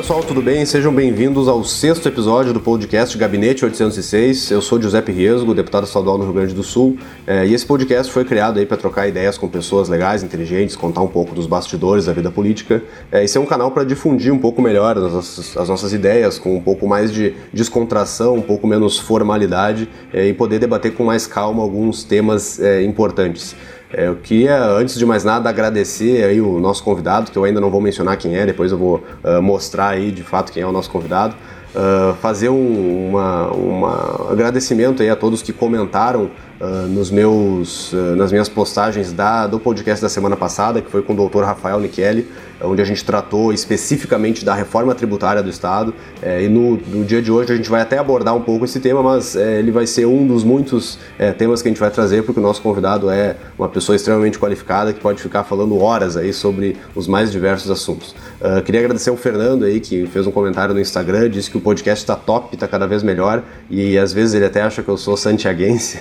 pessoal, tudo bem? Sejam bem-vindos ao sexto episódio do podcast Gabinete 806. Eu sou Giuseppe Riesgo, deputado estadual no Rio Grande do Sul, é, e esse podcast foi criado aí para trocar ideias com pessoas legais, inteligentes, contar um pouco dos bastidores da vida política. É, esse é um canal para difundir um pouco melhor as nossas, as nossas, ideias, com um pouco mais de descontração, um pouco menos formalidade é, e poder debater com mais calma alguns temas é, importantes. É, eu queria, antes de mais nada, agradecer aí o nosso convidado, que eu ainda não vou mencionar quem é, depois eu vou uh, mostrar aí de fato quem é o nosso convidado. Uh, fazer um uma, uma agradecimento aí a todos que comentaram uh, nos meus, uh, nas minhas postagens da, do podcast da semana passada, que foi com o Dr. Rafael Nicheli, onde a gente tratou especificamente da reforma tributária do Estado. É, e no, no, dia de hoje a gente vai até abordar um pouco esse tema, mas é, ele vai ser um dos muitos é, temas que a gente vai trazer, porque o nosso convidado é uma pessoa extremamente qualificada que pode ficar falando horas aí sobre os mais diversos assuntos. Uh, queria agradecer ao Fernando aí, que fez um comentário no Instagram, disse que o podcast está top, está cada vez melhor, e às vezes ele até acha que eu sou santiaguense,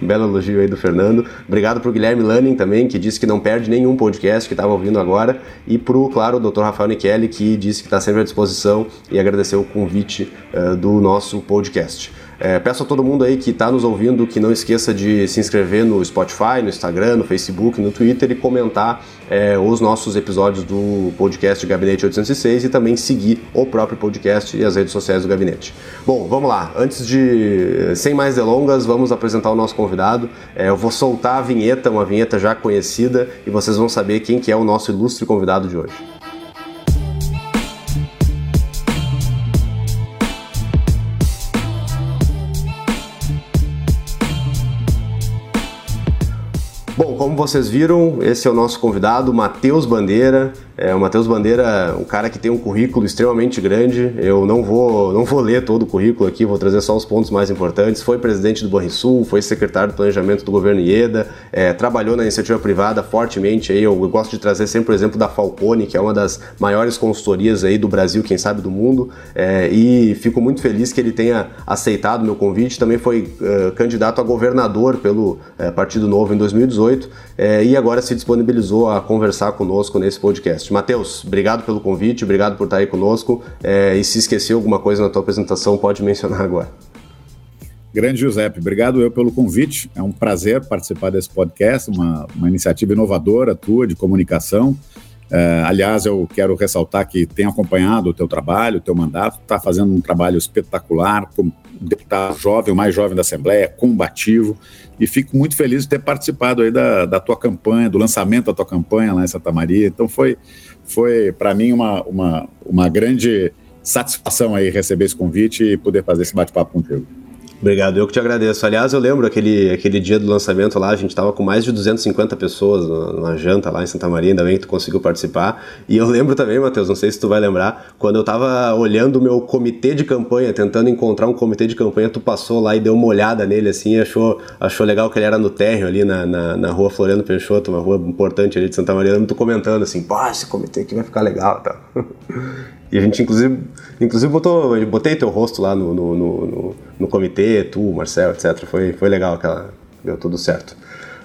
um belo elogio aí do Fernando. Obrigado pro Guilherme Lanning também, que disse que não perde nenhum podcast que estava ouvindo agora. E pro, claro, o Dr. Rafael Nicheli, que disse que está sempre à disposição e agradeceu o convite uh, do nosso podcast. É, peço a todo mundo aí que está nos ouvindo que não esqueça de se inscrever no Spotify, no Instagram, no Facebook, no Twitter e comentar é, os nossos episódios do podcast Gabinete 806 e também seguir o próprio podcast e as redes sociais do Gabinete. Bom, vamos lá. Antes de, sem mais delongas, vamos apresentar o nosso convidado. É, eu vou soltar a vinheta, uma vinheta já conhecida, e vocês vão saber quem que é o nosso ilustre convidado de hoje. Vocês viram, esse é o nosso convidado, Matheus Bandeira. É, o Matheus Bandeira, um cara que tem um currículo extremamente grande. Eu não vou, não vou ler todo o currículo aqui, vou trazer só os pontos mais importantes. Foi presidente do Banrisul, foi secretário de planejamento do governo IEDA, é, trabalhou na iniciativa privada fortemente. Aí eu, eu gosto de trazer sempre o exemplo da Falcone, que é uma das maiores consultorias aí do Brasil, quem sabe do mundo. É, e fico muito feliz que ele tenha aceitado meu convite. Também foi uh, candidato a governador pelo uh, Partido Novo em 2018 é, e agora se disponibilizou a conversar conosco nesse podcast. Matheus, obrigado pelo convite, obrigado por estar aí conosco. É, e se esqueceu alguma coisa na tua apresentação, pode mencionar agora. Grande Giuseppe, obrigado eu pelo convite. É um prazer participar desse podcast, uma, uma iniciativa inovadora tua de comunicação. É, aliás, eu quero ressaltar que tenho acompanhado o teu trabalho, o teu mandato, está fazendo um trabalho espetacular, como deputado jovem, o mais jovem da Assembleia, combativo, e fico muito feliz de ter participado aí da, da tua campanha, do lançamento da tua campanha lá em Santa Maria. Então foi, foi para mim uma, uma, uma grande satisfação aí receber esse convite e poder fazer esse bate-papo contigo. Obrigado, eu que te agradeço. Aliás, eu lembro aquele, aquele dia do lançamento lá, a gente estava com mais de 250 pessoas numa janta lá em Santa Maria, ainda bem que tu conseguiu participar. E eu lembro também, Matheus, não sei se tu vai lembrar, quando eu estava olhando o meu comitê de campanha, tentando encontrar um comitê de campanha, tu passou lá e deu uma olhada nele assim, achou, achou legal que ele era no térreo ali na, na, na rua Floriano Peixoto, uma rua importante ali de Santa Maria. Eu lembro tu comentando assim, pô, esse comitê aqui vai ficar legal tá? E a gente, inclusive, inclusive botou, botei teu rosto lá no, no, no, no comitê, tu, Marcel, etc. Foi, foi legal, aquela, deu tudo certo.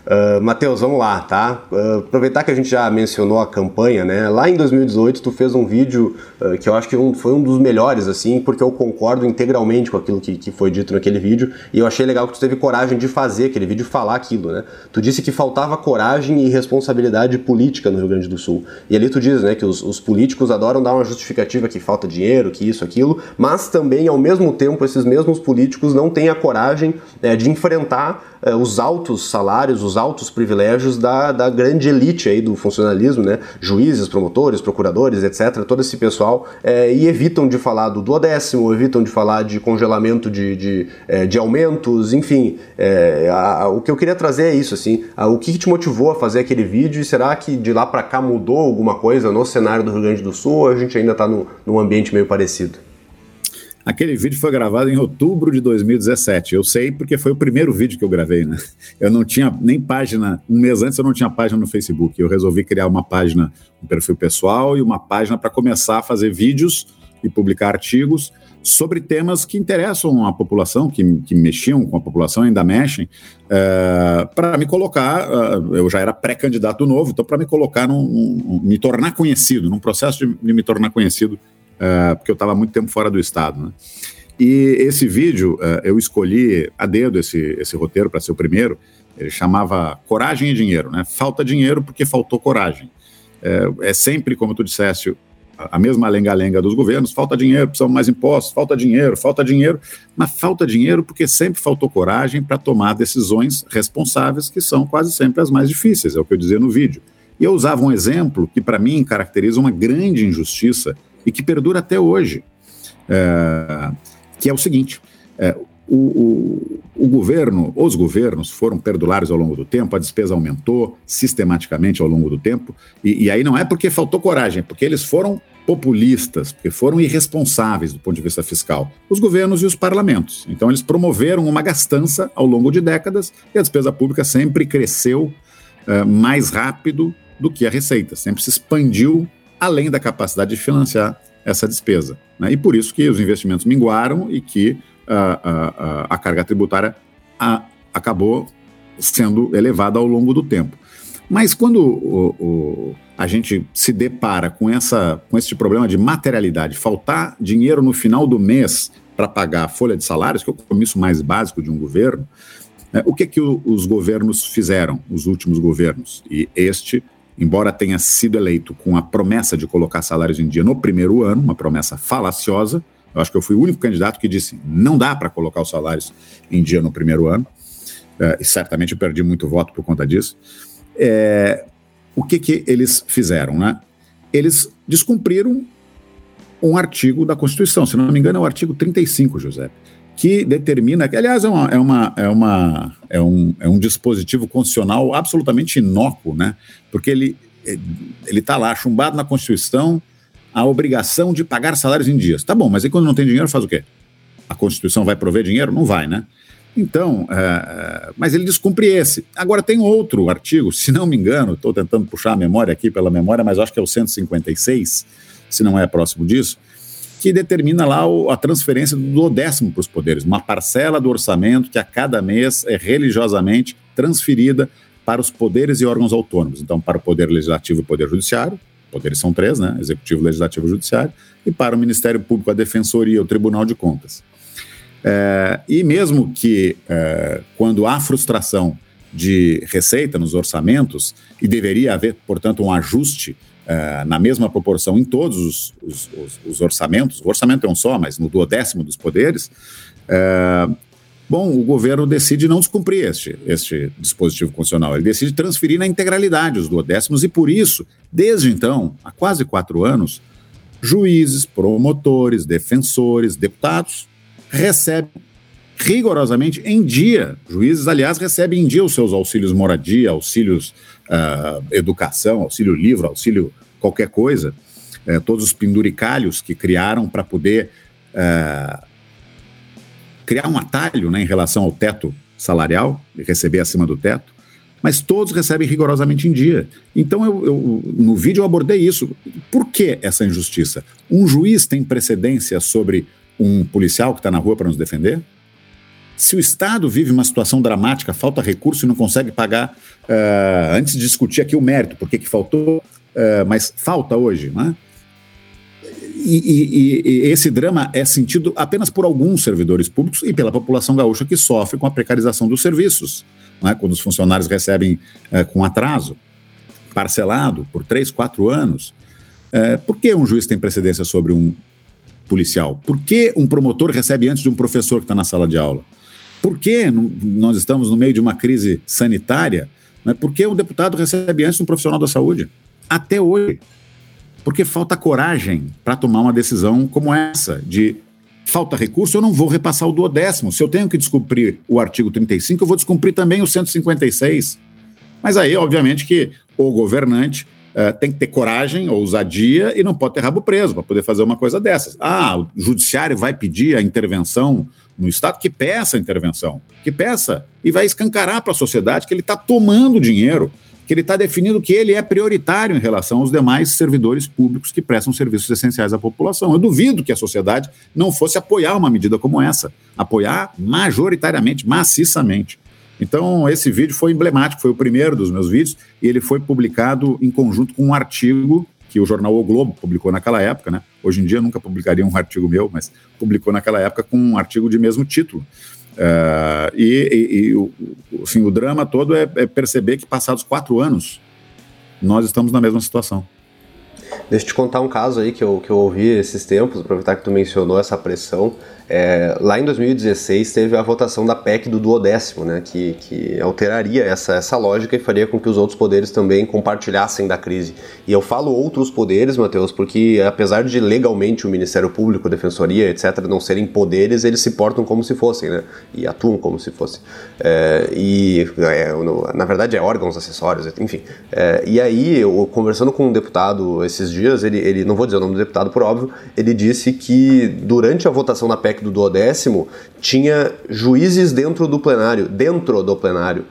Uh, Matheus, vamos lá, tá? Uh, aproveitar que a gente já mencionou a campanha, né? Lá em 2018 tu fez um vídeo uh, que eu acho que um, foi um dos melhores, assim, porque eu concordo integralmente com aquilo que, que foi dito naquele vídeo e eu achei legal que tu teve coragem de fazer aquele vídeo e falar aquilo, né? Tu disse que faltava coragem e responsabilidade política no Rio Grande do Sul. E ali tu diz, né, que os, os políticos adoram dar uma justificativa que falta dinheiro, que isso, aquilo, mas também, ao mesmo tempo, esses mesmos políticos não têm a coragem é, de enfrentar é, os altos salários, os altos privilégios da, da grande elite aí do funcionalismo, né? Juízes, promotores, procuradores, etc. Todo esse pessoal é, e evitam de falar do duodécimo, evitam de falar de congelamento de, de, é, de aumentos, enfim. É, a, a, o que eu queria trazer é isso, assim. A, o que te motivou a fazer aquele vídeo e será que de lá para cá mudou alguma coisa no cenário do Rio Grande do Sul ou a gente ainda está num ambiente meio parecido? Aquele vídeo foi gravado em outubro de 2017. Eu sei porque foi o primeiro vídeo que eu gravei, né? Eu não tinha nem página, um mês antes eu não tinha página no Facebook. Eu resolvi criar uma página, um perfil pessoal e uma página para começar a fazer vídeos e publicar artigos sobre temas que interessam a população, que, que mexiam com a população, ainda mexem, é, para me colocar, uh, eu já era pré-candidato novo, então para me colocar, num, num, me tornar conhecido, num processo de, de me tornar conhecido uh, porque eu estava muito tempo fora do estado. Né? E esse vídeo, uh, eu escolhi a dedo esse, esse roteiro para ser o primeiro. Ele chamava Coragem e Dinheiro, né? Falta dinheiro porque faltou coragem. É, é sempre, como tu disseste, a mesma lenga-lenga dos governos, falta dinheiro, precisamos mais impostos, falta dinheiro, falta dinheiro, mas falta dinheiro porque sempre faltou coragem para tomar decisões responsáveis, que são quase sempre as mais difíceis, é o que eu dizia no vídeo. E eu usava um exemplo que, para mim, caracteriza uma grande injustiça e que perdura até hoje, é, que é o seguinte: é, o, o, o, governo, os governos foram perdulários ao longo do tempo, a despesa aumentou sistematicamente ao longo do tempo, e, e aí não é porque faltou coragem, é porque eles foram populistas, porque foram irresponsáveis do ponto de vista fiscal, os governos e os parlamentos. Então, eles promoveram uma gastança ao longo de décadas e a despesa pública sempre cresceu uh, mais rápido do que a receita, sempre se expandiu além da capacidade de financiar essa despesa. Né? E por isso que os investimentos minguaram e que a, a, a carga tributária a, acabou sendo elevada ao longo do tempo. Mas quando o, o, a gente se depara com, essa, com esse problema de materialidade, faltar dinheiro no final do mês para pagar a folha de salários, que é o compromisso mais básico de um governo, né, o que, que o, os governos fizeram, os últimos governos? E este, embora tenha sido eleito com a promessa de colocar salários em dia no primeiro ano, uma promessa falaciosa, eu acho que eu fui o único candidato que disse não dá para colocar os salários em dia no primeiro ano, é, e certamente eu perdi muito voto por conta disso. É, o que, que eles fizeram? Né? Eles descumpriram um artigo da Constituição, se não me engano é o artigo 35, José, que determina, que aliás é, uma, é, uma, é, uma, é, um, é um dispositivo constitucional absolutamente inócuo, né? porque ele está lá chumbado na Constituição, a obrigação de pagar salários em dias. Tá bom, mas e quando não tem dinheiro, faz o quê? A Constituição vai prover dinheiro? Não vai, né? Então, é mas ele descumpre esse. Agora, tem outro artigo, se não me engano, estou tentando puxar a memória aqui pela memória, mas acho que é o 156, se não é próximo disso, que determina lá o, a transferência do décimo para os poderes, uma parcela do orçamento que a cada mês é religiosamente transferida para os poderes e órgãos autônomos. Então, para o Poder Legislativo e o Poder Judiciário, poderes são três, né? Executivo, Legislativo e Judiciário, e para o Ministério Público, a Defensoria, o Tribunal de Contas. É, e mesmo que é, quando há frustração de receita nos orçamentos, e deveria haver, portanto, um ajuste é, na mesma proporção em todos os, os, os, os, orçamentos, o orçamento é um só, mas no duodécimo dos poderes, é, Bom, o governo decide não descumprir este, este dispositivo constitucional, ele decide transferir na integralidade os duodécimos e, por isso, desde então, há quase quatro anos, juízes, promotores, defensores, deputados recebem rigorosamente em dia. Juízes, aliás, recebem em dia os seus auxílios moradia, auxílios uh, educação, auxílio livro, auxílio qualquer coisa, uh, todos os penduricalhos que criaram para poder uh, criar um atalho né, em relação ao teto salarial receber acima do teto, mas todos recebem rigorosamente em dia. Então, eu, eu, no vídeo eu abordei isso. Por que essa injustiça? Um juiz tem precedência sobre um policial que está na rua para nos defender? Se o Estado vive uma situação dramática, falta recurso e não consegue pagar, uh, antes de discutir aqui o mérito, por que faltou, uh, mas falta hoje, né? E, e, e, esse drama é sentido apenas por alguns servidores públicos e pela população gaúcha que sofre com a precarização dos serviços, né? quando os funcionários recebem é, com atraso, parcelado por três, quatro anos. É, por que um juiz tem precedência sobre um policial? Por que um promotor recebe antes de um professor que está na sala de aula? Por que nós estamos no meio de uma crise sanitária? Né? Por um deputado recebe antes um profissional da saúde? Até hoje porque falta coragem para tomar uma decisão como essa, de falta recurso, eu não vou repassar o duodécimo. Se eu tenho que descumprir o artigo 35, eu vou descumprir também o 156. Mas aí, obviamente, que o governante uh, tem que ter coragem, ousadia, e não pode ter rabo preso para poder fazer uma coisa dessas. Ah, o judiciário vai pedir a intervenção no Estado, que peça a intervenção, que peça, e vai escancarar para a sociedade que ele está tomando dinheiro que ele está definindo que ele é prioritário em relação aos demais servidores públicos que prestam serviços essenciais à população. Eu duvido que a sociedade não fosse apoiar uma medida como essa, apoiar majoritariamente, maciçamente. Então, esse vídeo foi emblemático, foi o primeiro dos meus vídeos, e ele foi publicado em conjunto com um artigo que o jornal O Globo publicou naquela época, né? Hoje em dia nunca publicaria um artigo meu, mas publicou naquela época com um artigo de mesmo título. Uh, e, e, e o, assim, o drama todo é, é perceber que passados quatro anos nós estamos na mesma situação. Deixa eu te contar um caso aí que eu, que eu ouvi esses tempos, aproveitar que tu mencionou essa pressão. É, lá em 2016 teve a votação da PEC do duodécimo, né, que, que alteraria essa, essa lógica e faria com que os outros poderes também compartilhassem da crise. E eu falo outros poderes, Matheus, porque apesar de legalmente o Ministério Público, Defensoria, etc., não serem poderes, eles se portam como se fossem, né, e atuam como se fossem. É, e, é, na verdade, é órgãos acessórios, enfim. É, e aí, eu, conversando com um deputado esses dias, ele, ele, não vou dizer o nome do deputado por óbvio, ele disse que durante a votação da PEC do duodécimo, tinha juízes dentro do plenário, dentro do plenário,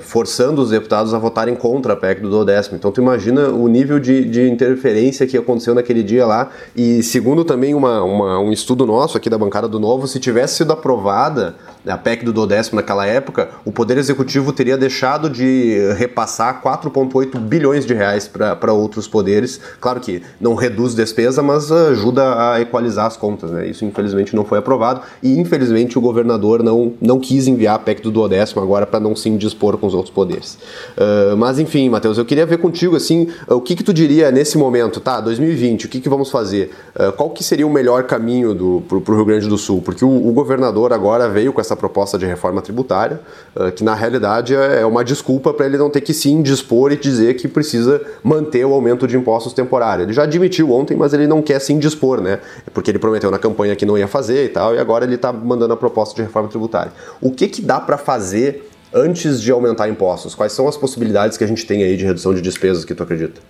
forçando os deputados a votarem contra a PEC do duodécimo. Então tu imagina o nível de, de interferência que aconteceu naquele dia lá. E segundo também uma, uma, um estudo nosso aqui da bancada do Novo, se tivesse sido aprovada a PEC do duodécimo naquela época, o Poder Executivo teria deixado de repassar 4,8 bilhões de reais para outros poderes. Claro que não reduz despesa, mas ajuda a equalizar as contas. Né? Isso infelizmente não foi aprovado e infelizmente o governador não, não quis enviar a PEC do duodécimo agora para não se indispor com os outros poderes. Uh, mas enfim, Matheus, eu queria ver contigo assim, o que, que tu diria nesse momento, tá? 2020, o que, que vamos fazer? Uh, qual que seria o melhor caminho para o Rio Grande do Sul? Porque o, o governador agora veio com essa essa proposta de reforma tributária, uh, que na realidade é, é uma desculpa para ele não ter que se indispor e dizer que precisa manter o aumento de impostos temporário. Ele já admitiu ontem, mas ele não quer se indispor, né? Porque ele prometeu na campanha que não ia fazer e tal, e agora ele está mandando a proposta de reforma tributária. O que, que dá para fazer antes de aumentar impostos? Quais são as possibilidades que a gente tem aí de redução de despesas que tu acredita?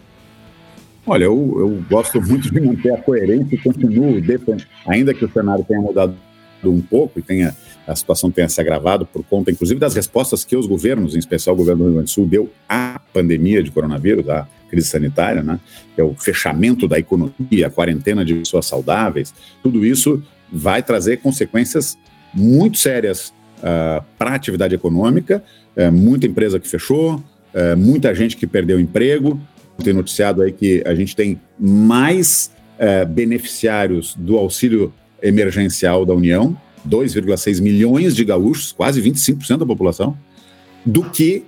Olha, eu, eu gosto muito de manter a coerência e continuo defendendo, ainda que o cenário tenha mudado um pouco e tenha a situação tenha se agravado por conta, inclusive, das respostas que os governos, em especial o governo do Rio Grande do Sul, deu à pandemia de coronavírus, à crise sanitária, né? É o fechamento da economia, a quarentena de pessoas saudáveis, tudo isso vai trazer consequências muito sérias uh, para a atividade econômica, uh, muita empresa que fechou, uh, muita gente que perdeu emprego. Tem noticiado aí que a gente tem mais eh, beneficiários do auxílio emergencial da União, 2,6 milhões de gaúchos, quase 25% da população, do que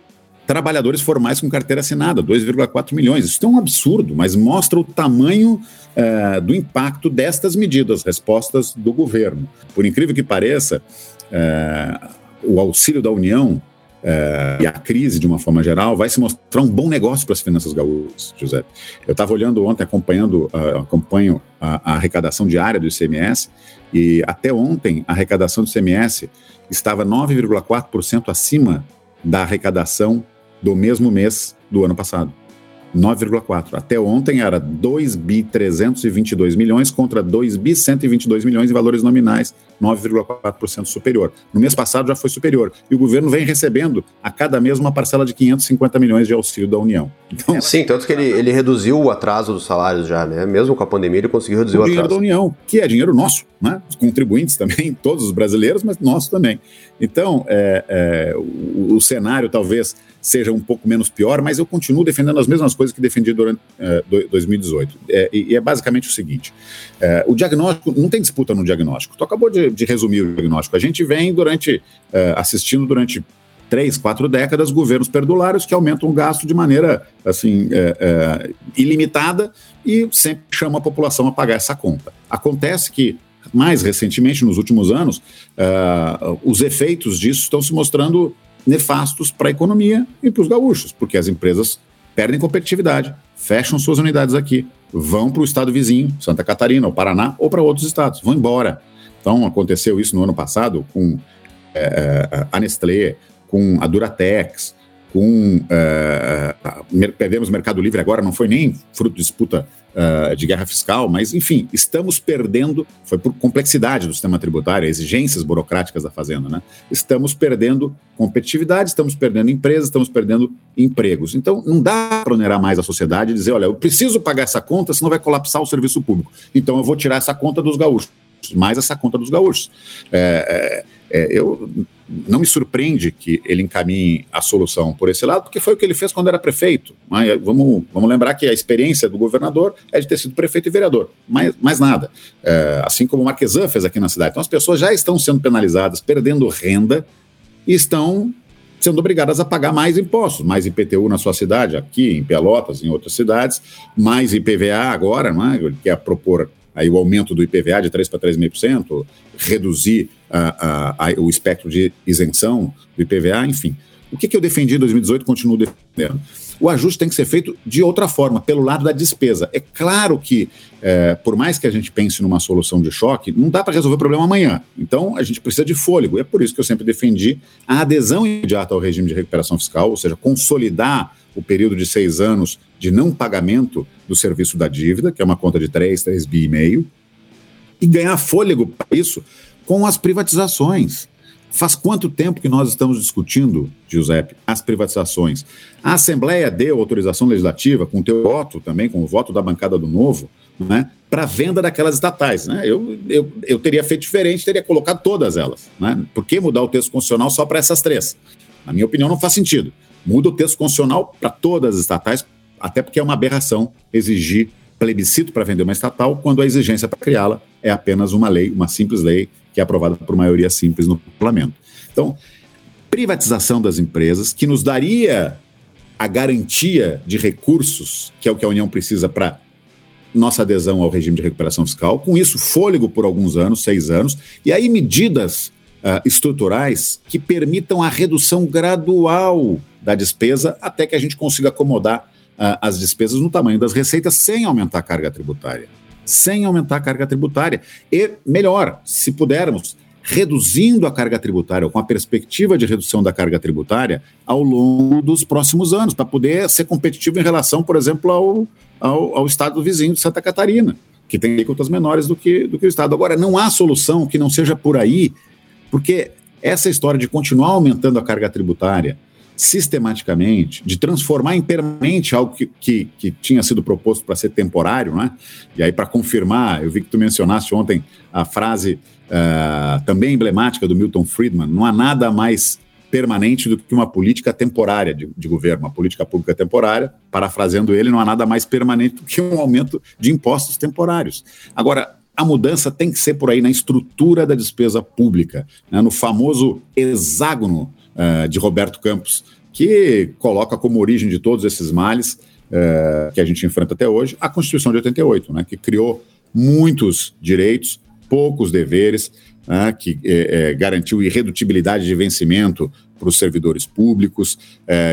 trabalhadores formais com carteira assinada, 2,4 milhões. Isso é um absurdo, mas mostra o tamanho do impacto destas medidas, respostas do governo. Por incrível que pareça, o auxílio da União uh, e a crise, de uma forma geral, vai se mostrar um bom negócio para as finanças gaúchas, José. Eu estava olhando ontem, acompanhando, acompanho a, a arrecadação diária do ICMS, e até ontem, a arrecadação do CMS estava 9,4% acima da arrecadação do mesmo mês do ano passado. 9,4. Até ontem era 2 bi 322 milhões contra 2 bi 122 milhões em valores nominais, 9,4% superior. No mês passado já foi superior. E o governo vem recebendo a cada mês uma parcela de 550 milhões de auxílio da União. Então, sim, tanto que ele, ele reduziu o atraso dos salários já, né? Mesmo com a pandemia, ele conseguiu reduzir o, o dinheiro da União, que é dinheiro nosso, né? Os contribuintes também, todos os brasileiros, mas nosso também. Então, é, é, o, o cenário talvez seja um pouco menos pior, mas eu continuo defendendo as mesmas coisas que defendi durante é, 2018. É, e, é basicamente o seguinte: é, o diagnóstico, não tem disputa no diagnóstico. Tu acabou de, de resumir o diagnóstico. A gente vem durante, é, assistindo durante três, quatro décadas, governos perdulários que aumentam o gasto de maneira assim é, é, ilimitada e sempre chamam a população a pagar essa conta. Acontece que mais recentemente, nos últimos anos, uh, os efeitos disso estão se mostrando nefastos para a economia e para os gaúchos, porque as empresas perdem competitividade, fecham suas unidades aqui, vão para o estado vizinho, Santa Catarina, ou Paraná, ou para outros estados, vão embora. Então, aconteceu isso no ano passado com é, a Nestlé, com a Duratex, com. É, perdemos Mercado Livre agora, não foi nem fruto de disputa uh, de guerra fiscal, mas, enfim, estamos perdendo, foi por complexidade do sistema tributário, exigências burocráticas da Fazenda, né? Estamos perdendo competitividade, estamos perdendo empresas, estamos perdendo empregos. Então, não dá para onerar mais a sociedade e dizer, olha, eu preciso pagar essa conta, senão vai colapsar o serviço público. Então, eu vou tirar essa conta dos gaúchos, mais essa conta dos gaúchos. É, é, é eu não me surpreende que ele encaminhe a solução por esse lado, porque foi o que ele fez quando era prefeito. Mas vamos, vamos lembrar que a experiência do governador é de ter sido prefeito e vereador, mais, mais nada. É, assim como o Marquesan fez aqui na cidade. Então as pessoas já estão sendo penalizadas, perdendo renda, e estão sendo obrigadas a pagar mais impostos, mais IPTU na sua cidade, aqui em Pelotas, em outras cidades, mais IPVA agora, não é? Ele quer propor aí o aumento do IPVA de 3 para 3,5%, reduzir a, a, a, o espectro de isenção do IPVA, enfim. O que, que eu defendi em 2018 continuo defendendo? O ajuste tem que ser feito de outra forma, pelo lado da despesa. É claro que, é, por mais que a gente pense numa solução de choque, não dá para resolver o problema amanhã. Então, a gente precisa de fôlego. E é por isso que eu sempre defendi a adesão imediata ao regime de recuperação fiscal, ou seja, consolidar o período de seis anos de não pagamento do serviço da dívida, que é uma conta de 3, 3 bi e meio, e ganhar fôlego para isso com as privatizações. Faz quanto tempo que nós estamos discutindo, Giuseppe, as privatizações? A Assembleia deu autorização legislativa, com o teu voto também, com o voto da bancada do Novo, né, para venda daquelas estatais. Né? Eu, eu, eu teria feito diferente, teria colocado todas elas. Né? Por que mudar o texto constitucional só para essas três? Na minha opinião, não faz sentido. Muda o texto constitucional para todas as estatais, até porque é uma aberração exigir plebiscito para vender uma estatal, quando a exigência para criá-la é apenas uma lei, uma simples lei que é aprovada por maioria simples no parlamento. Então, privatização das empresas, que nos daria a garantia de recursos, que é o que a União precisa para nossa adesão ao regime de recuperação fiscal, com isso, fôlego por alguns anos, seis anos, e aí medidas uh, estruturais que permitam a redução gradual da despesa até que a gente consiga acomodar uh, as despesas no tamanho das receitas sem aumentar a carga tributária sem aumentar a carga tributária. E, melhor, se pudermos, reduzindo a carga tributária, ou com a perspectiva de redução da carga tributária ao longo dos próximos anos, para poder ser competitivo em relação, por exemplo, ao, ao, ao estado vizinho de Santa Catarina, que tem alíquotas menores do que, do que o estado. Agora, não há solução que não seja por aí, porque essa história de continuar aumentando a carga tributária, sistematicamente, de transformar em permanente algo que, que, que tinha sido proposto para ser temporário, né? E aí, para confirmar, eu vi que tu mencionaste ontem a frase uh, também emblemática do Milton Friedman: não há nada mais permanente do que uma política temporária de, de, governo, uma política pública temporária. Parafraseando ele, não há nada mais permanente do que um aumento de impostos temporários. Agora, a mudança tem que ser por aí na estrutura da despesa pública, né, no famoso hexágono uh, de Roberto Campos, que coloca como origem de todos esses males uh, que a gente enfrenta até hoje a Constituição de 88, né, que criou muitos direitos, poucos deveres, né, que eh, garantiu irredutibilidade de vencimento para os servidores públicos,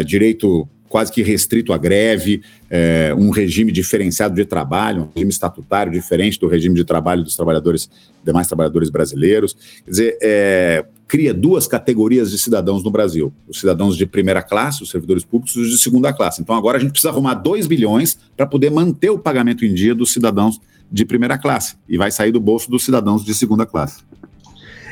direito quase que restrito à greve, é, um regime diferenciado de trabalho, um regime estatutário diferente do regime de trabalho dos trabalhadores, demais trabalhadores brasileiros. Quer dizer, é, cria duas categorias de cidadãos no Brasil: os cidadãos de primeira classe, os servidores públicos, e os de segunda classe. Então agora a gente precisa arrumar 2 bilhões para poder manter o pagamento em dia dos cidadãos de primeira classe e vai sair do bolso dos cidadãos de segunda classe.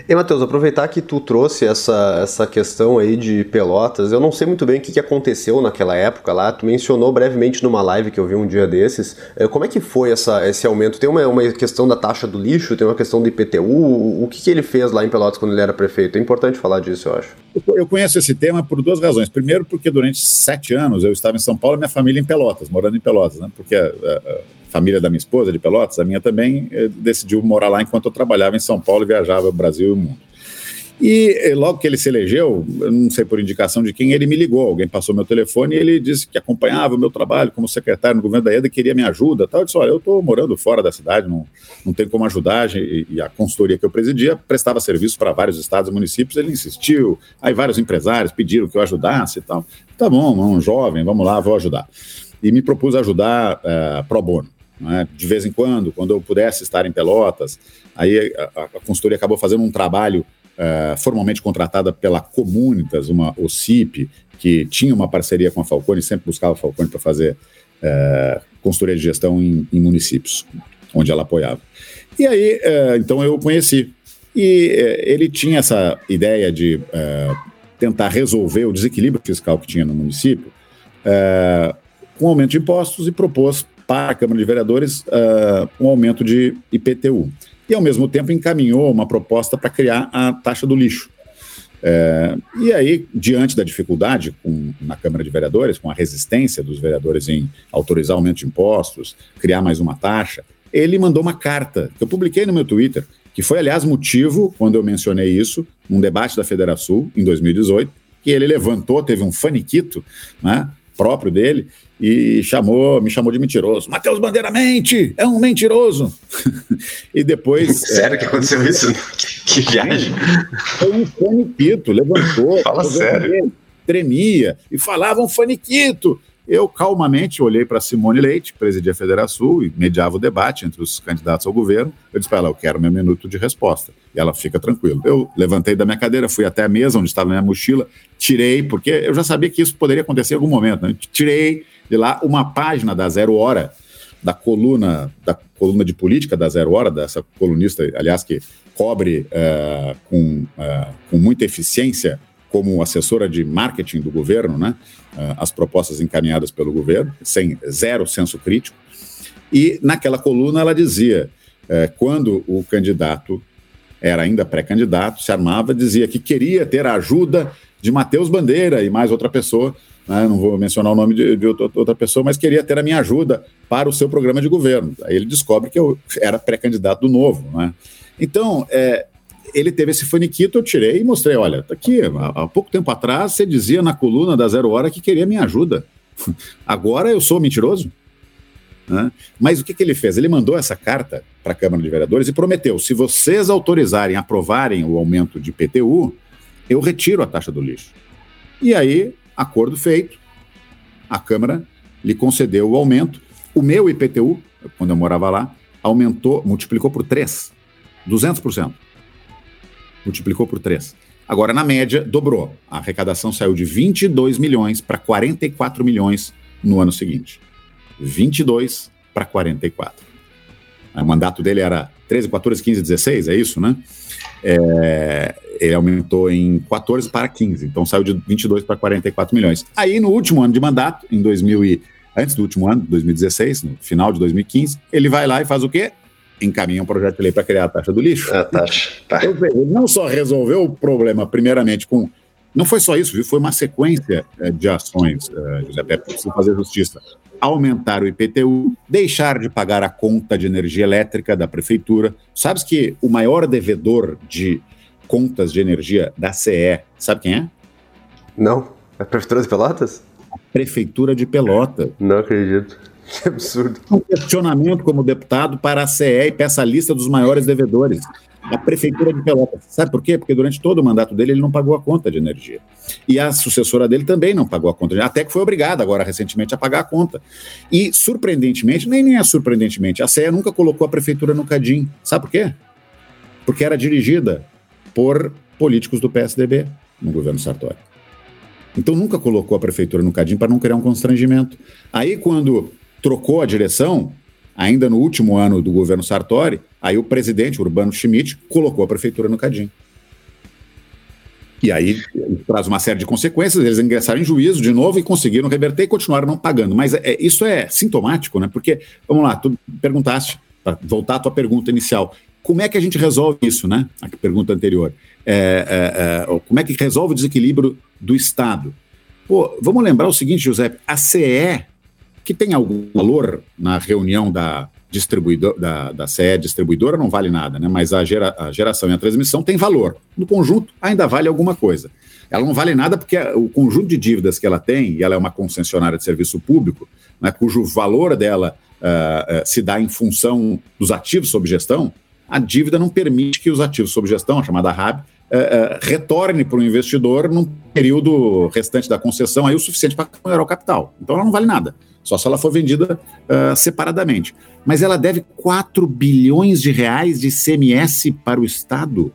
E, Matheus, aproveitar que tu trouxe essa, essa questão aí de Pelotas, eu não sei muito bem o que, que aconteceu naquela época lá, tu mencionou brevemente numa live que eu vi um dia desses, eh, como é que foi essa, esse aumento? Tem uma, uma questão da taxa do lixo, tem uma questão do IPTU, o, que, que ele fez lá em Pelotas quando ele era prefeito? É importante falar disso, eu acho. Eu conheço esse tema por duas razões. Primeiro, porque durante sete anos eu estava em São Paulo e minha família em Pelotas, morando em Pelotas, né? Porque a, a, família da minha esposa de Pelotas, a minha também eh, decidiu morar lá enquanto eu trabalhava em São Paulo e viajava o Brasil e o mundo. E eh, logo que ele se elegeu, não sei por indicação de quem, ele me ligou. Alguém passou meu telefone e ele disse que acompanhava o meu trabalho como secretário no governo da EDA e queria minha ajuda. Tal. Eu disse: Olha, eu estou morando fora da cidade, não, não tem como ajudar. E a consultoria que eu presidia prestava serviço para vários estados e municípios. Ele insistiu. Aí vários empresários pediram que eu ajudasse e tal. Tá bom, um jovem, vamos lá, vou ajudar. E me propus ajudar uh, pro bono. Né? De vez em quando, quando eu pudesse estar em Pelotas, aí a, a consultoria acabou fazendo um trabalho uh, formalmente contratada pela Comunitas, uma OCIP, que tinha uma parceria com a Falcone, sempre buscava a Falcone para fazer uh, consultoria de gestão em, em, municípios, onde ela apoiava. E aí, uh, então eu conheci. E ele tinha essa ideia de tentar resolver o desequilíbrio fiscal que tinha no município com aumento de impostos e propôs para a Câmara de Vereadores uh, um aumento de IPTU. E, ao mesmo tempo, encaminhou uma proposta para criar a taxa do lixo. É, e aí, diante da dificuldade com, na Câmara de Vereadores, com a resistência dos vereadores em autorizar aumento de impostos, criar mais uma taxa, ele mandou uma carta, que eu publiquei no meu Twitter, que foi, aliás, motivo, quando eu mencionei isso, num debate da Federação em 2018, que ele levantou, teve um faniquito né, próprio dele, e chamou, me chamou de mentiroso. Matheus Bandeira mente, é um mentiroso. e depois. Sério é, que aconteceu isso? Que, que viagem. Foi um faniquito, levantou. Fala sério. tremia e falava um faniquito. Eu calmamente olhei para Simone Leite, presidia a Federação, e mediava o debate entre os candidatos ao governo. Eu disse para ela: Eu quero meu minuto de resposta. E ela fica tranquila. Eu levantei da minha cadeira, fui até a mesa onde estava minha mochila, tirei, porque eu já sabia que isso poderia acontecer em algum momento. Né? Tirei de lá uma página da Zero Hora, da coluna, da coluna de política da Zero Hora, dessa colunista, aliás, que cobre uh, com, uh, com muita eficiência como assessora de marketing do governo, né, uh, as propostas encaminhadas pelo governo, sem zero senso crítico. E naquela coluna ela dizia, quando o candidato era ainda pré-candidato, se armava, dizia que queria ter a ajuda de Matheus Bandeira e mais outra pessoa né, não vou mencionar o nome de, de, outra pessoa, mas queria ter a minha ajuda para o seu programa de governo. Aí ele descobre que eu era pré-candidato do Novo. Né? Então, é, ele teve esse faniquito, eu tirei e mostrei, olha, tá aqui, há, há pouco tempo atrás você dizia na coluna da Zero Hora que queria minha ajuda. Agora eu sou mentiroso? Né? Mas o que, que ele fez? Ele mandou essa carta para a Câmara de Vereadores e prometeu: se vocês autorizarem, aprovarem o aumento de PTU, eu retiro a taxa do lixo. E aí Acordo feito, a Câmara lhe concedeu o aumento. O meu IPTU, quando eu morava lá, aumentou, multiplicou por 3, 200%. Multiplicou por 3. Agora, na média, dobrou. A arrecadação saiu de 22 milhões para 44 milhões no ano seguinte. 22 para 44. O mandato dele era 13, 14, 15, 16, é isso, né? É, ele aumentou em 14 para 15, então saiu de 22 para 44 milhões. Aí, no último ano de mandato, em 2000 e, antes do último ano, 2016, no final de 2015, ele vai lá e faz o quê? Encaminha um projeto de lei para criar a taxa do lixo. A taxa. Tá. Ele não só resolveu o problema, primeiramente, com. Não foi só isso, viu? Foi uma sequência é, de ações, uh, José Pepe, preciso fazer justiça. Aumentar o IPTU, deixar de pagar a conta de energia elétrica da prefeitura. Sabes que o maior devedor de contas de energia da CE, sabe quem é? Não. É a Prefeitura de Pelotas? A Prefeitura de Pelotas. Não acredito. Que absurdo. Um questionamento como deputado para a CE e peça a lista dos maiores devedores. A Prefeitura de Pelotas. Sabe por quê? Porque durante todo o mandato dele ele não pagou a conta de energia. E a sucessora dele também não pagou a conta até que foi obrigada agora recentemente a pagar a conta. E surpreendentemente, nem, nem é surpreendentemente, a CE nunca colocou a Prefeitura no Cadim. Sabe por quê? Porque era dirigida por políticos do PSDB no governo Sartori. Então nunca colocou a prefeitura no cadinho para não criar um constrangimento. Aí quando trocou a direção, ainda no último ano do governo Sartori, aí o presidente Urbano Schmidt colocou a prefeitura no cadinho. E aí traz uma série de consequências, eles ingressaram em juízo de novo e conseguiram reverter e continuaram não pagando. Mas é, isso é sintomático, né? Porque, vamos lá, tu perguntaste, para voltar à tua pergunta inicial, como é que a gente resolve isso, né? A pergunta anterior. É, é, é, como é que resolve o desequilíbrio do Estado? Pô, vamos lembrar o seguinte, José, a CE, que tem algum valor na reunião da distribuidor, da, da CE distribuidora, não vale nada, né? Mas a, gera, a geração e a transmissão tem valor. No conjunto, ainda vale alguma coisa. Ela não vale nada porque o conjunto de dívidas que ela tem, e ela é uma concessionária de serviço público, né, cujo valor dela uh, uh, se dá em função dos ativos sob gestão, a dívida não permite que os ativos sob gestão, a chamada RAB, é, retorne para o investidor num período restante da concessão aí o suficiente para remunerar o capital. Então ela não vale nada, só se ela for vendida uh, separadamente. Mas ela deve 4 bilhões de reais de CMS para o Estado.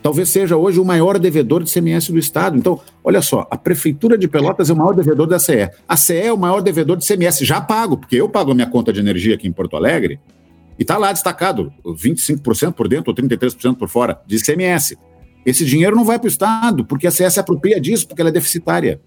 Talvez seja hoje o maior devedor de CMS do Estado. Então, olha só, a Prefeitura de Pelotas é o maior devedor da CE. A CE é o maior devedor de CMS. Já pago, porque eu pago a minha conta de energia aqui em Porto Alegre, e está lá destacado, 25% por dentro ou 33% por fora, de ICMS. Esse dinheiro não vai para o Estado, porque a CS se apropria disso, porque ela é deficitária.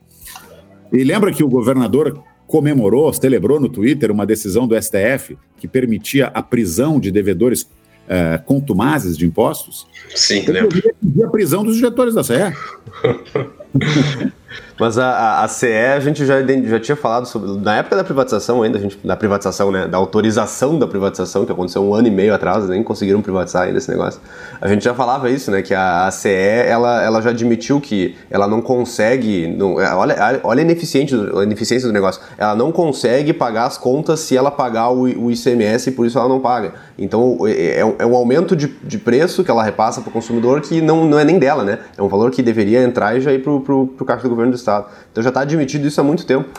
E lembra que o governador comemorou, celebrou no Twitter uma decisão do STF que permitia a prisão de devedores uh, contumazes de impostos. Sim, eu lembro. a prisão dos diretores da CE. Mas a, a, CE a gente já, já tinha falado sobre. Na época da privatização ainda, a gente, da privatização, né? Da autorização da privatização, que aconteceu um ano e meio atrás, nem conseguiram privatizar ainda esse negócio. A gente já falava isso, né? Que a, a CE ela, ela já admitiu que ela não consegue. Não, é, olha, olha a, ineficiente, a ineficiência do negócio. Ela não consegue pagar as contas se ela pagar o, o ICMS e por isso ela não paga. Então é, é, é um aumento de, de preço que ela repassa para o consumidor que não, não é nem dela, né? É um valor que deveria entrar e já ir para o caixa do governo do Estado. Então já está admitido isso há muito tempo.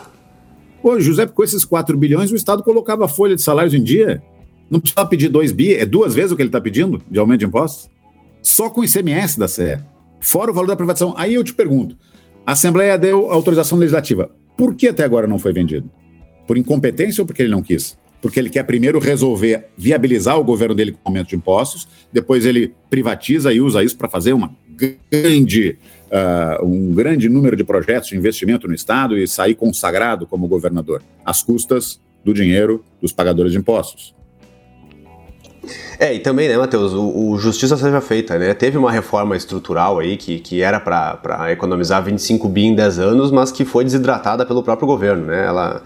Ô, José, com esses 4 bilhões, o Estado colocava a folha de salários em dia. Não precisava pedir 2 bi, é duas vezes o que ele está pedindo de aumento de impostos? Só com o ICMS da CE. Fora o valor da privatização. Aí eu te pergunto: a Assembleia deu autorização legislativa. Por que até agora não foi vendido? Por incompetência ou porque ele não quis? Porque ele quer primeiro resolver viabilizar o governo dele com aumento de impostos, depois ele privatiza e usa isso para fazer uma grande uh, um grande número de projetos de investimento no Estado e sair consagrado como governador, às custas do dinheiro dos pagadores de impostos. É, e também, né, Matheus, o, o, justiça seja feita, né? Teve uma reforma estrutural aí que, que era para economizar 25 bi em 10 anos, mas que foi desidratada pelo próprio governo, né? Ela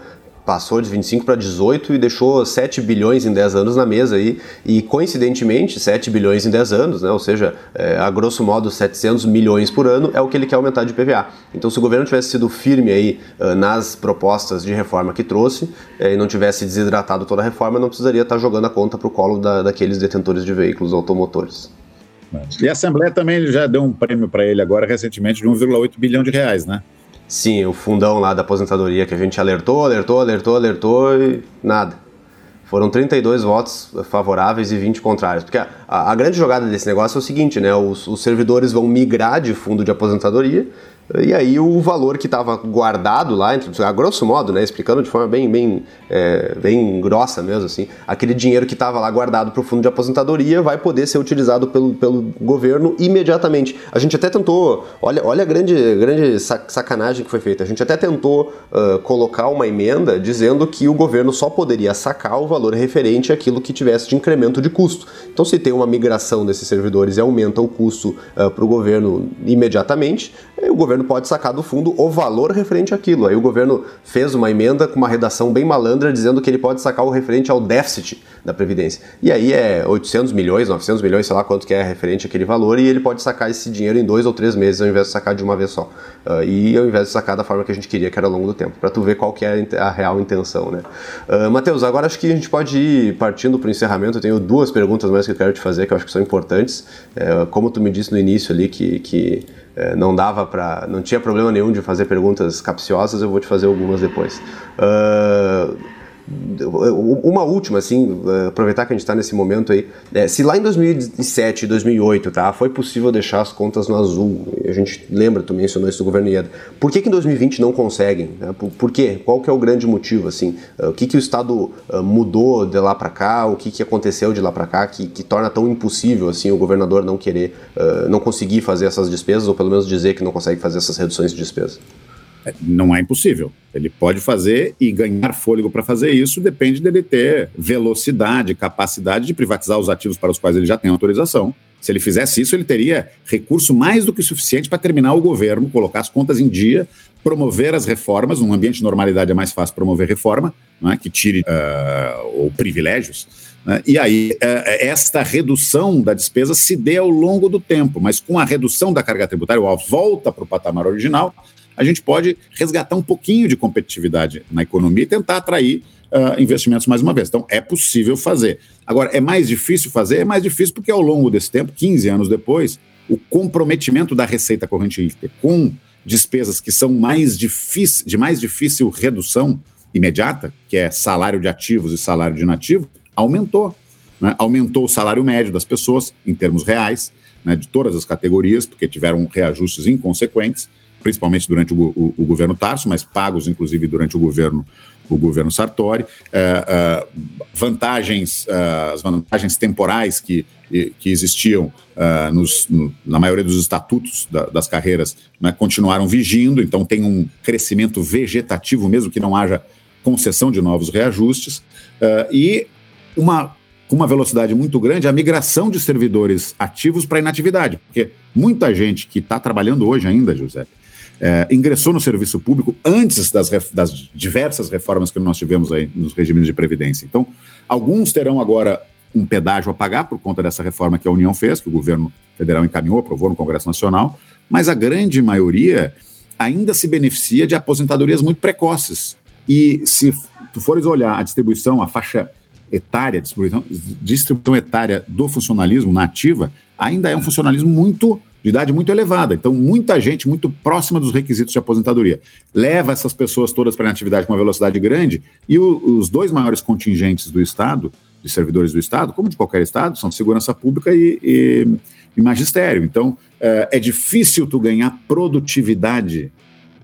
passou de 25 para 18 e deixou 7 bilhões em 10 anos na mesa aí, e coincidentemente 7 bilhões em 10 anos, né, ou seja, é, a grosso modo 700 milhões por ano é o que ele quer aumentar de PVA. Então se o governo tivesse sido firme aí uh, nas propostas de reforma que trouxe é, e não tivesse desidratado toda a reforma, não precisaria estar jogando a conta para o colo da, daqueles detentores de veículos automotores. E a Assembleia também já deu um prêmio para ele agora recentemente de 1,8 bilhão de reais, né? Sim, o fundão lá da aposentadoria que a gente alertou, alertou, alertou, alertou e nada. Foram 32 votos favoráveis e 20 contrários. Porque a, a grande jogada desse negócio é o seguinte, né? Os, os servidores vão migrar de fundo de aposentadoria e aí o valor que estava guardado lá, a grosso modo, né, explicando de forma bem, bem, é, bem grossa mesmo, assim, aquele dinheiro que estava lá guardado para o fundo de aposentadoria vai poder ser utilizado pelo, pelo governo imediatamente. A gente até tentou, olha, olha a grande, grande sacanagem que foi feita, a gente até tentou uh, colocar uma emenda dizendo que o governo só poderia sacar o valor referente àquilo que tivesse de incremento de custo. Então, se tem uma migração desses servidores e aumenta o custo uh, para o governo imediatamente, o governo pode sacar do fundo o valor referente àquilo. Aí o governo fez uma emenda com uma redação bem malandra dizendo que ele pode sacar o referente ao déficit da Previdência. E aí é 800 milhões, 900 milhões, sei lá quanto que é referente àquele valor, e ele pode sacar esse dinheiro em dois ou três meses ao invés de sacar de uma vez só. Uh, e ao invés de sacar da forma que a gente queria, que era ao longo do tempo, para tu ver qual que é a real intenção, né? Uh, Matheus, agora acho que a gente pode ir partindo para o encerramento. Eu tenho duas perguntas mais que eu quero te fazer, que eu acho que são importantes. Uh, como tu me disse no início ali, que, que é, não dava para, não tinha problema nenhum de fazer perguntas capciosas, eu vou te fazer algumas depois. Uh, uma última, assim, aproveitar que a gente está nesse momento aí. É, se lá em 2007 e 2008, tá, foi possível deixar as contas no azul, a gente lembra, tu mencionou isso do governo Ieda, por que, que em 2020 não conseguem? Né? Por, por, quê? Qual que é o grande motivo, assim? Uh, o que, que o Estado uh, mudou de lá para cá? O que, que aconteceu de lá para cá que, que torna tão impossível, assim, o governador não querer, uh, não conseguir fazer essas despesas, ou pelo menos dizer que não consegue fazer essas reduções de despesas? Não é impossível. Ele pode fazer e ganhar fôlego para fazer isso depende dele ter velocidade, capacidade de privatizar os ativos para os quais ele já tem autorização. Se ele fizesse isso, ele teria recurso mais do que suficiente para terminar o governo, colocar as contas em dia, promover as reformas. Num ambiente de normalidade é mais fácil promover reforma, é? que tire uh, ou privilégios. Né? E aí, uh, esta redução da despesa se dê ao longo do tempo, mas com a redução da carga tributária, ou a volta para o patamar original, a gente pode resgatar um pouquinho de competitividade na economia e tentar atrair uh, investimentos mais uma vez. Então, é possível fazer. Agora, é mais difícil fazer? É mais difícil porque ao longo desse tempo, 15 anos depois, o comprometimento da receita corrente líquida com despesas que são mais difícil, de mais difícil redução imediata, que é salário de ativos e salário de inativo, aumentou. Né? Aumentou o salário médio das pessoas, em termos reais, né, de todas as categorias, porque tiveram reajustes inconsequentes, principalmente durante o, o, o, governo Tarso, mas pagos inclusive durante o governo o governo Sartori, é, é, vantagens, é, as vantagens temporais que, que existiam nos, no, na maioria dos estatutos da, das carreiras né, continuaram vigindo, então tem um crescimento vegetativo, mesmo que não haja concessão de novos reajustes, e uma com uma velocidade muito grande a migração de servidores ativos para inatividade, porque muita gente que está trabalhando hoje ainda, José, é, ingressou no serviço público antes das, das, diversas reformas que nós tivemos aí nos regimes de previdência. Então, alguns terão agora um pedágio a pagar por conta dessa reforma que a União fez, que o governo federal encaminhou, aprovou no Congresso Nacional, mas a grande maioria ainda se beneficia de aposentadorias muito precoces. E se tu fores olhar a distribuição, a faixa etária, distribuição, distribuição etária do funcionalismo na ativa, ainda é um funcionalismo muito de idade muito elevada. Então, muita gente muito próxima dos requisitos de aposentadoria leva essas pessoas todas para a atividade com uma velocidade grande e o, os dois maiores contingentes do Estado, de servidores do Estado, como de qualquer Estado, são segurança pública e, e, e magistério. Então, é, é, difícil tu ganhar produtividade,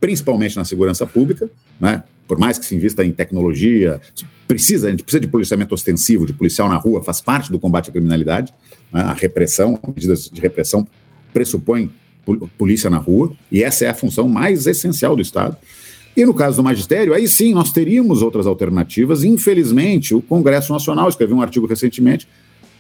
principalmente na segurança pública, né? por mais que se invista em tecnologia, precisa, a gente precisa de policiamento ostensivo, de policial na rua, faz parte do combate à criminalidade, né? a repressão, medidas de repressão pressupõem polícia na rua, e essa é a função mais essencial do Estado. E no caso do magistério, aí sim nós teríamos outras alternativas. Infelizmente, o Congresso Nacional escreveu um artigo recentemente,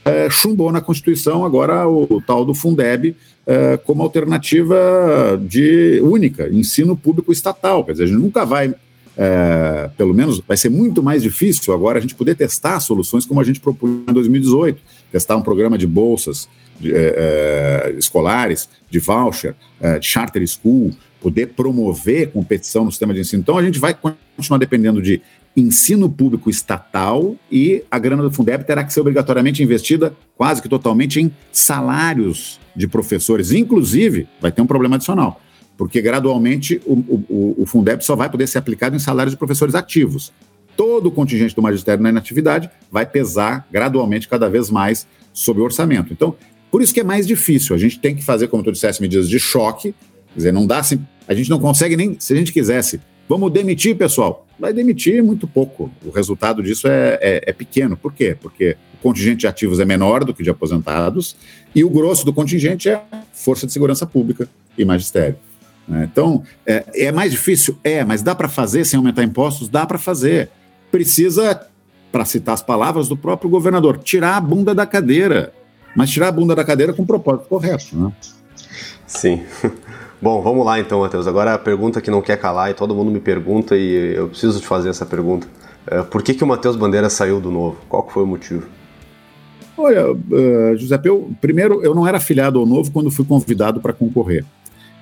é, chumbou na Constituição agora o, o tal do Fundeb é, como alternativa de única, ensino público estatal. Quer dizer, a gente nunca vai, é, pelo menos, vai ser muito mais difícil agora a gente poder testar soluções como a gente propôs em 2018, testar um programa de bolsas é, é, escolares, de voucher, é, de charter school, poder promover competição no sistema de ensino. Então, a gente vai continuar dependendo de ensino público estatal e a grana do Fundeb terá que ser obrigatoriamente investida quase que totalmente em salários de professores. Inclusive, vai ter um problema adicional, porque gradualmente o, o, o Fundeb só vai poder ser aplicado em salários de professores ativos. Todo o contingente do magistério na inatividade vai pesar gradualmente cada vez mais sobre o orçamento. Então, por isso que é mais difícil. A gente tem que fazer, como tu dissesse, medidas de choque. Quer dizer, não dá assim. A gente não consegue nem. Se a gente quisesse, vamos demitir, pessoal. Vai demitir muito pouco. O resultado disso é, é, é pequeno. Por quê? Porque o contingente de ativos é menor do que de aposentados e o grosso do contingente é força de segurança pública e magistério. Né? Então, é, é mais difícil? É, mas dá para fazer sem aumentar impostos? Dá para fazer. Precisa, para citar as palavras do próprio governador, tirar a bunda da cadeira mas tirar a bunda da cadeira com o propósito correto, né? Sim. Bom, vamos lá então, Matheus. Agora a pergunta que não quer calar e todo mundo me pergunta e eu preciso te fazer essa pergunta. É, por que, que o Matheus Bandeira saiu do Novo? Qual foi o motivo? Olha, uh, Giuseppe, eu, primeiro, eu não era afiliado ao Novo quando fui convidado para concorrer.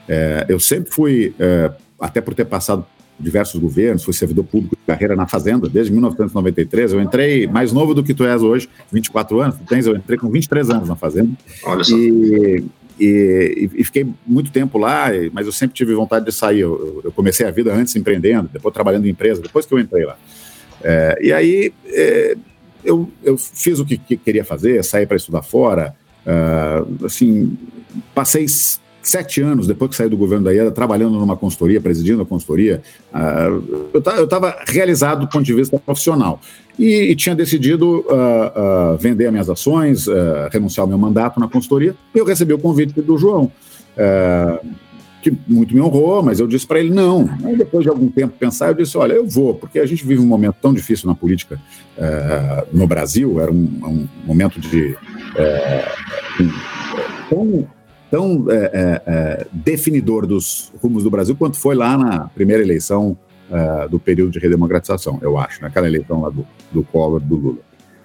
É, eu sempre fui, é, até por ter passado diversos governos, fui servidor público de carreira na Fazenda desde 1993. Eu entrei mais novo do que tu és hoje, 24 anos, tu tens, eu entrei com 23 anos na Fazenda. Olha só. E, e, e, fiquei muito tempo lá, mas eu sempre tive vontade de sair. Eu, eu, comecei a vida antes empreendendo, depois trabalhando em empresa, depois que eu entrei lá. É, e aí é, eu, eu, fiz o que, que queria fazer, saí para estudar fora. Uh, assim, passei sete anos depois que saí do governo da IEDA, trabalhando numa consultoria, presidindo a consultoria, uh, eu estava realizado do ponto de vista profissional. E, e tinha decidido uh, uh, vender as minhas ações, renunciar ao meu mandato na consultoria, e eu recebi o convite do João, que muito me honrou, mas eu disse para ele não. Aí depois de algum tempo pensar, eu disse, olha, eu vou, porque a gente vive um momento tão difícil na política no Brasil, era um, um momento de... tão tão é, é, é, definidor dos rumos do Brasil quanto foi lá na primeira eleição é, do período de redemocratização, eu acho, naquela eleição lá do, do Collor, do Lula.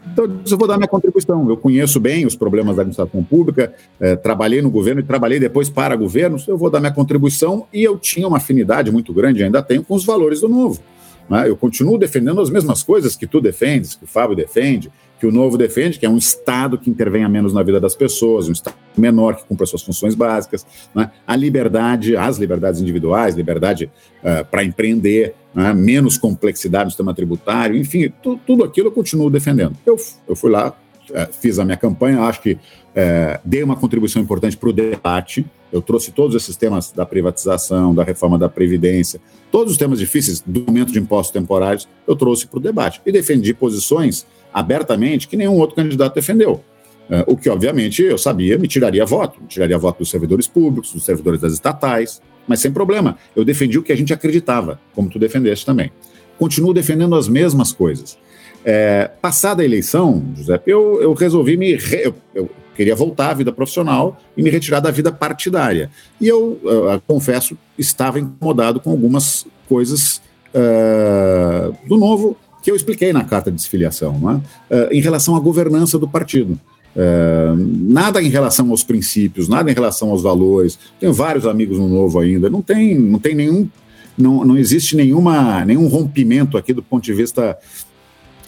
Então, eu vou dar minha contribuição. Eu conheço bem os problemas da administração pública, é, trabalhei no governo e trabalhei depois para governos. Eu vou dar minha contribuição e eu tinha uma afinidade muito grande, ainda tenho, com os valores do novo. Né? Eu continuo defendendo as mesmas coisas que tu defendes, que o Fábio defende, que o novo defende, que é um Estado que intervenha menos na vida das pessoas, um Estado menor que cumpra suas funções básicas, né? a liberdade, as liberdades individuais, liberdade uh, para empreender, né? menos complexidade no sistema tributário, enfim, tu, tudo aquilo eu continuo defendendo. Eu, eu fui lá, uh, fiz a minha campanha, acho que uh, dei uma contribuição importante para o debate, eu trouxe todos esses temas da privatização, da reforma da Previdência, todos os temas difíceis do aumento de impostos temporários, eu trouxe para o debate e defendi posições abertamente que nenhum outro candidato defendeu. Uh, o que, obviamente, eu sabia me tiraria voto, me tiraria voto dos servidores públicos, dos servidores das estatais, mas sem problema. Eu defendi o que a gente acreditava, como tu defendeste também. Continuo defendendo as mesmas coisas. É, passada a eleição, José, eu, eu resolvi me. Re, eu, queria voltar à vida profissional e me retirar da vida partidária. E eu, uh, confesso, estava incomodado com algumas coisas uh, do novo que eu expliquei na carta de desfiliação, né? uh, em relação à governança do partido. Uh, nada em relação aos princípios, nada em relação aos valores. Tenho vários amigos no Novo ainda. Não tem, não tem nenhum, não, não existe nenhuma, nenhum rompimento aqui do ponto de vista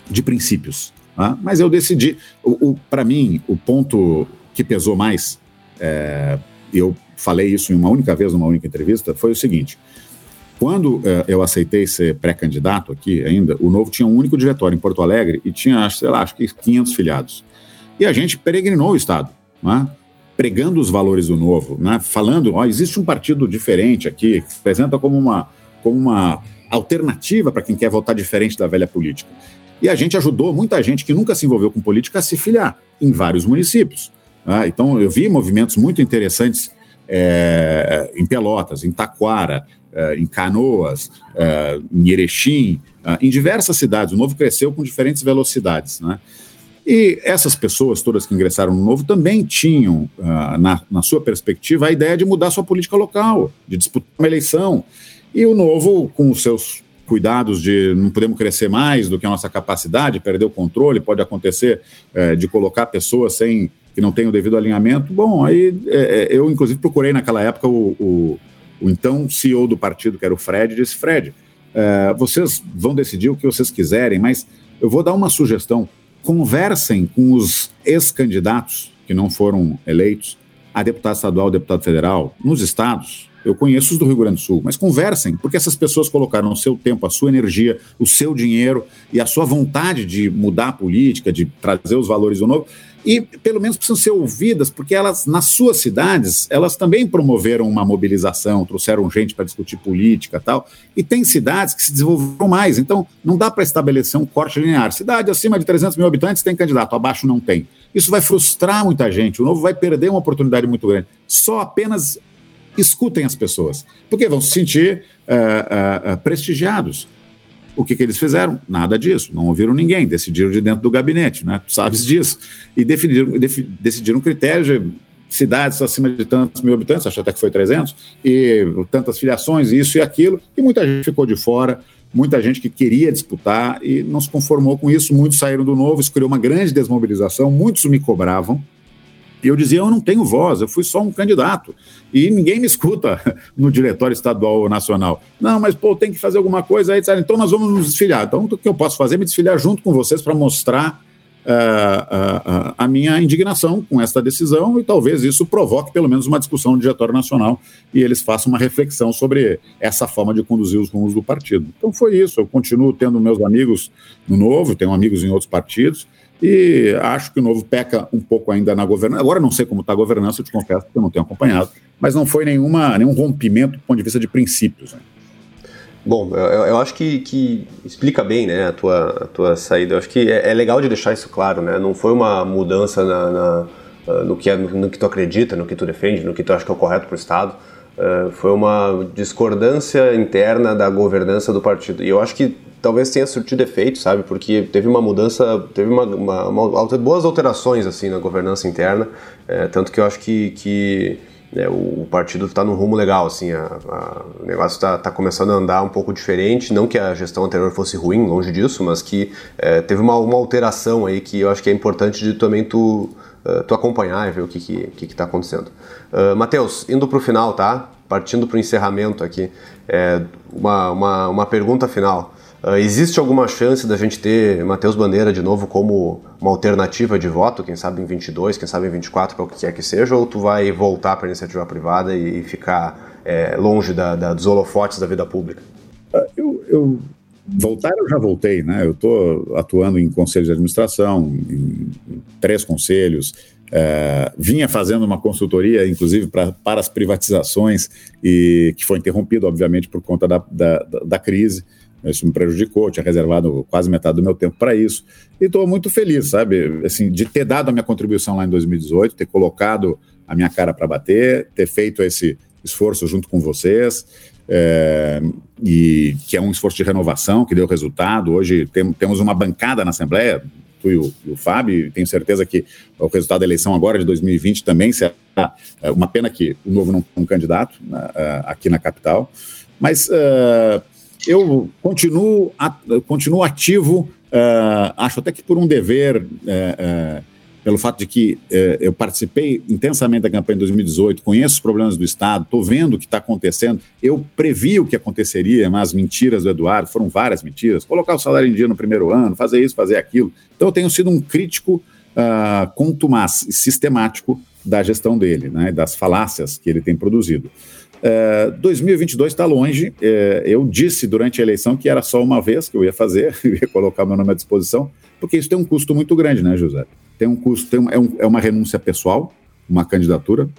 de princípios. Tá? Mas eu decidi, o, o para mim, o ponto que pesou mais, é, eu falei isso em uma única vez, numa única entrevista, foi o seguinte: quando é, eu aceitei ser pré-candidato aqui ainda, o Novo tinha um único diretório em Porto Alegre e tinha, sei lá, acho que 500 filiados. E a gente peregrinou o Estado, né? pregando os valores do Novo, né? falando, ó, existe um partido diferente aqui, que se apresenta como uma, como uma alternativa para quem quer votar diferente da velha política. E a gente ajudou muita gente que nunca se envolveu com política a se filiar em vários municípios. Né? Então, eu vi movimentos muito interessantes é, em Pelotas, em Taquara, é, em Canoas, é, em Erechim, em diversas cidades. O Novo cresceu com diferentes velocidades. Né? E essas pessoas todas que ingressaram no Novo também tinham, na, na sua perspectiva, a ideia de mudar sua política local, de disputar uma eleição. E o Novo, com os seus cuidados de não podemos crescer mais do que a nossa capacidade, perder o controle, pode acontecer é, de colocar pessoas sem que não tenham o devido alinhamento. Bom, aí é, eu inclusive procurei naquela época o, o, o, então CEO do partido, que era o Fred, disse: Fred, é, vocês vão decidir o que vocês quiserem, mas eu vou dar uma sugestão: conversem com os ex-candidatos que não foram eleitos a deputado estadual, deputado federal, nos estados, eu conheço os do Rio Grande do Sul, mas conversem, porque essas pessoas colocaram o seu tempo, a sua energia, o seu dinheiro e a sua vontade de mudar a política, de trazer os valores do novo, e pelo menos precisam ser ouvidas, porque elas, nas suas cidades, elas também promoveram uma mobilização, trouxeram gente para discutir política tal, e tem cidades que se desenvolveram mais, então não dá para estabelecer um corte linear. Cidade acima de 300 mil habitantes tem candidato, abaixo não tem. Isso vai frustrar muita gente, o novo vai perder uma oportunidade muito grande. Só apenas escutem as pessoas, porque vão se sentir uh, uh, prestigiados. O que, que, eles fizeram? Nada disso, não ouviram ninguém, decidiram de dentro do gabinete, né? Tu sabes disso. E definiram, def, decidiram critérios de cidades acima de tantos mil habitantes, acho até que foi 300, e tantas filiações, isso e aquilo, e muita gente ficou de fora, muita gente que queria disputar e não se conformou com isso, muitos saíram do novo, isso criou uma grande desmobilização, muitos me cobravam, e eu dizia, eu não tenho voz, eu fui só um candidato. E ninguém me escuta no diretório estadual ou nacional. Não, mas pô, tem que fazer alguma coisa aí. Então nós vamos nos desfiliar. Então o que eu posso fazer é me desfiliar junto com vocês para mostrar uh, uh, a minha indignação com esta decisão e talvez isso provoque pelo menos uma discussão no diretório nacional e eles façam uma reflexão sobre essa forma de conduzir os rumos do partido. Então foi isso. Eu continuo tendo meus amigos no Novo, tenho amigos em outros partidos e acho que o Novo peca um pouco ainda na governança. Agora não sei como está a governança, eu te confesso que eu não tenho acompanhado, mas não foi nenhuma, nenhum rompimento do ponto de vista de princípios. Né? Bom, eu, eu, acho que, que, explica bem né, a, tua, a tua saída. Eu acho que é, é, legal de deixar isso claro. Né? Não foi uma mudança na, na, no, que, é, no, no, que tu acredita, no que tu defende, no que tu acha que é o correto para o Estado. Uh, foi uma discordância interna da governança do partido. E eu acho que talvez tenha surtido efeito, sabe? Porque teve uma mudança, teve uma, uma, uma boas alterações assim na governança interna, é, tanto que eu acho que, que é, o, partido está num rumo legal, assim, a, a, o negócio está tá começando a andar um pouco diferente, não que a gestão anterior fosse ruim, longe disso, mas que é, teve uma, uma alteração aí que eu acho que é importante de também tu, uh, tu acompanhar e ver o que que, que, que tá acontecendo. Uh, Matheus, indo para o final, tá? Partindo para o encerramento aqui, é, uma, uma, uma pergunta final. Uh, existe alguma chance da gente ter Matheus Bandeira de novo como uma alternativa de voto, quem sabe em 22, quem sabe em 24, para o que quer que seja, ou tu vai voltar para a iniciativa privada e, e ficar é, longe da, da, dos holofotes da vida pública? Ah, eu, eu, voltar eu já voltei, né? Eu estou atuando em conselhos de administração, em, três conselhos, é, vinha fazendo uma consultoria, inclusive, pra, para as privatizações, e que foi interrompido, obviamente, por conta da, da, da crise. Isso me prejudicou, tinha reservado quase metade do meu tempo para isso. E estou muito feliz, sabe, assim, de ter dado a minha contribuição lá em 2018, ter colocado a minha cara para bater, ter feito esse esforço junto com vocês. é, e que é um esforço de renovação que deu resultado. Hoje tem, temos uma bancada na Assembleia, tu e o, e o Fábio, e tenho certeza que o resultado da eleição agora de 2020 também será é, uma pena que o Novo não um candidato né, é, aqui na capital, mas uh, eu continuo, continuo ativo, uh, acho até que por um dever uh, pelo fato de que eu participei intensamente da campanha de 2018, conheço os problemas do Estado, estou vendo o que está acontecendo, eu previ o que aconteceria, mas as mentiras do Eduardo foram várias mentiras, colocar o salário em dia no primeiro ano, fazer isso, fazer aquilo. Então eu tenho sido um crítico uh, contumaz sistemático da gestão dele, né, das falácias que ele tem produzido. Uh, 2022 está longe. Uh, eu disse durante a eleição que era só uma vez que eu ia fazer, eu ia colocar meu nome à disposição, porque isso tem um custo muito grande, né, José? tem um custo, tem um, é, um, é uma renúncia pessoal, uma candidatura,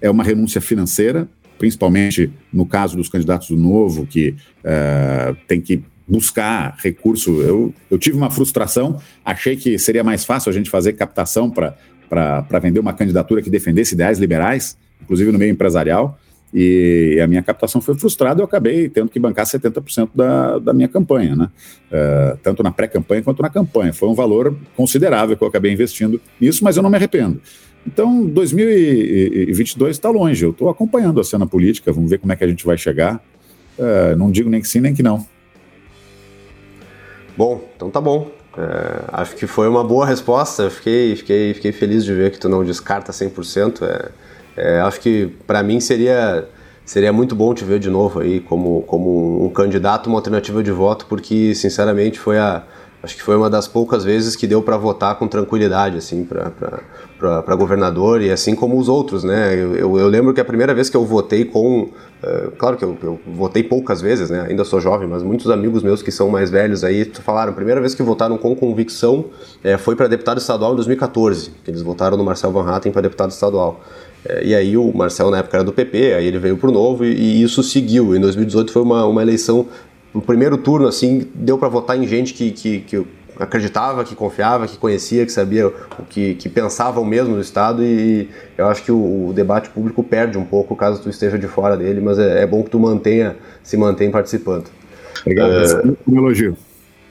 é uma renúncia financeira, principalmente no caso dos candidatos do Novo, que uh, tem que buscar recurso. Eu, eu tive uma frustração, achei que seria mais fácil a gente fazer captação para vender uma candidatura que defendesse ideais liberais, inclusive no meio empresarial, e a minha captação foi frustrada, eu acabei tendo que bancar 70% da, da minha campanha, né? Uh, tanto na pré-campanha quanto na campanha. Foi um valor considerável que eu acabei investindo nisso, mas eu não me arrependo. Então, 2022 está longe, eu estou acompanhando a cena política, vamos ver como é que a gente vai chegar. Uh, não digo nem que sim, nem que não. Bom, então tá bom. É, acho que foi uma boa resposta. Fiquei, fiquei, fiquei feliz de ver que tu não descarta 100%. É, é, acho que para mim seria seria muito bom te ver de novo aí como, como um candidato, uma alternativa de voto, porque sinceramente foi a acho que foi uma das poucas vezes que deu para votar com tranquilidade assim para governador e assim como os outros, né? Eu, eu, eu, lembro que a primeira vez que eu votei com, uh, claro que eu, eu, votei poucas vezes, né? Ainda sou jovem, mas muitos amigos meus que são mais velhos aí falaram, a primeira vez que votaram com convicção é, foi para deputado estadual em 2014, que eles votaram no Marcel Van Hatten para deputado estadual. É, e aí o Marcel na época era do PP, aí ele veio pro Novo e, e isso seguiu. Em 2018 foi uma, uma eleição, no primeiro turno, assim, deu para votar em gente que, que, que acreditava, que confiava, que conhecia, que sabia o que, que pensavam mesmo no Estado e eu acho que o, o, debate público perde um pouco caso tu esteja de fora dele, mas é, é bom que tu mantenha, se mantenha participando. Obrigado, é, um elogio.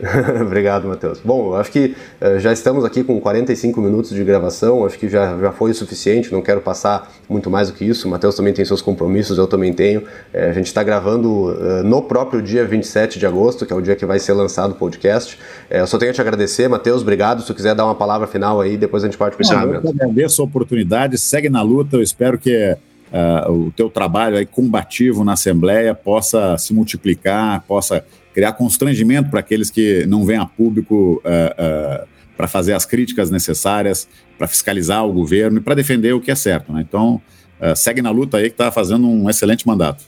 Obrigado, Matheus. Bom, acho que uh, já estamos aqui com 45 minutos de gravação, acho que já, já foi o suficiente, não quero passar muito mais do que isso. O Matheus também tem seus compromissos, eu também tenho. É, a gente está gravando uh, no próprio dia 27 de agosto, que é o dia que vai ser lançado o podcast. É, eu só tenho a te agradecer, Matheus, obrigado. Se tu quiser dar uma palavra final aí, depois a gente parte para o encerramento. Eu agradeço a oportunidade, segue na luta, eu espero que. Uh, o teu trabalho aí combativo na Assembleia possa se multiplicar, possa criar constrangimento para aqueles que não vêm a público uh, uh, para fazer as críticas necessárias, para fiscalizar o governo e para defender o que é certo. Né? Então, uh, segue na luta aí que está fazendo um excelente mandato.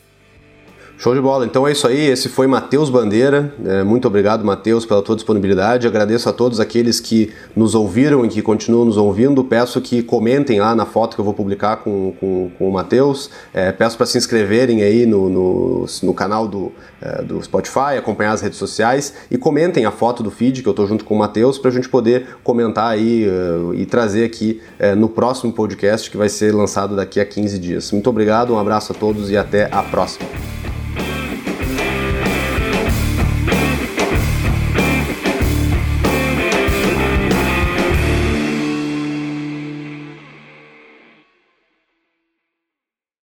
Show de bola. Então é isso aí. Esse foi Matheus Bandeira. É, muito obrigado, Matheus, pela tua disponibilidade. Agradeço a todos aqueles que nos ouviram e que continuam nos ouvindo. Peço que comentem lá na foto que eu vou publicar com, com, com o Matheus. É, peço para se inscreverem aí no, no, no canal do, é, do Spotify, acompanhar as redes sociais e comentem a foto do feed que eu estou junto com o Matheus para a gente poder comentar aí uh, e trazer aqui uh, no próximo podcast que vai ser lançado daqui a 15 dias. Muito obrigado, um abraço a todos e até a próxima. Bye.